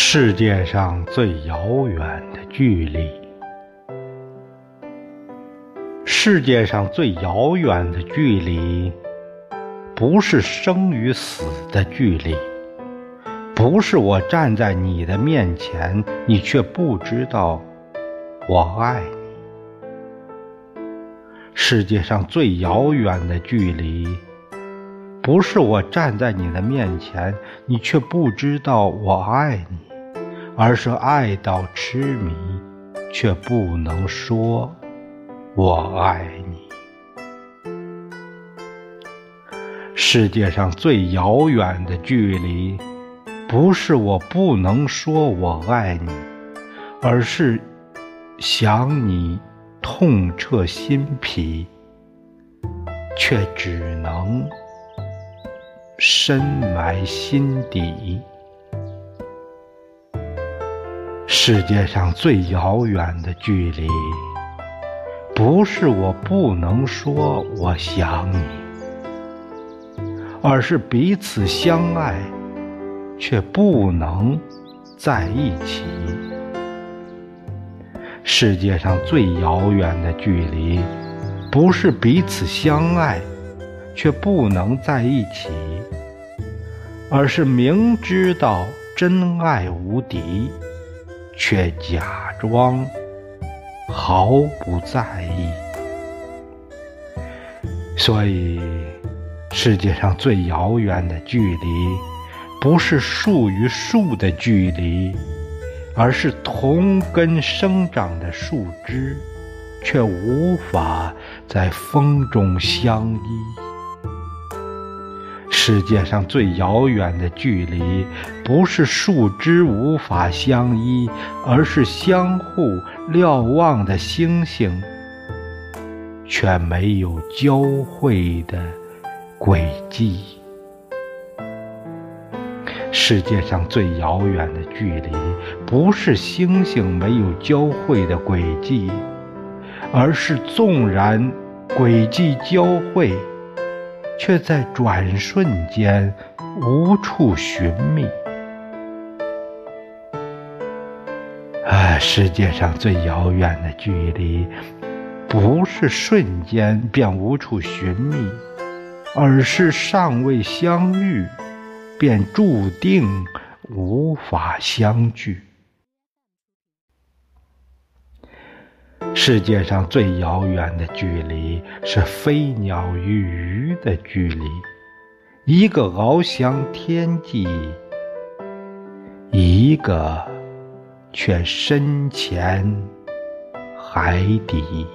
世界上最遥远的距离，世界上最遥远的距离，不是生与死的距离，不是我站在你的面前，你却不知道我爱你。世界上最遥远的距离。不是我站在你的面前，你却不知道我爱你，而是爱到痴迷，却不能说我爱你。世界上最遥远的距离，不是我不能说我爱你，而是想你痛彻心脾，却只能。深埋心底。世界上最遥远的距离，不是我不能说我想你，而是彼此相爱却不能在一起。世界上最遥远的距离，不是彼此相爱却不能在一起。而是明知道真爱无敌，却假装毫不在意。所以，世界上最遥远的距离，不是树与树的距离，而是同根生长的树枝，却无法在风中相依。世界上最遥远的距离，不是树枝无法相依，而是相互瞭望的星星，却没有交汇的轨迹。世界上最遥远的距离，不是星星没有交汇的轨迹，而是纵然轨迹交汇。却在转瞬间无处寻觅。啊，世界上最遥远的距离，不是瞬间便无处寻觅，而是尚未相遇，便注定无法相聚。世界上最遥远的距离，是飞鸟与鱼的距离。一个翱翔天际，一个却深潜海底。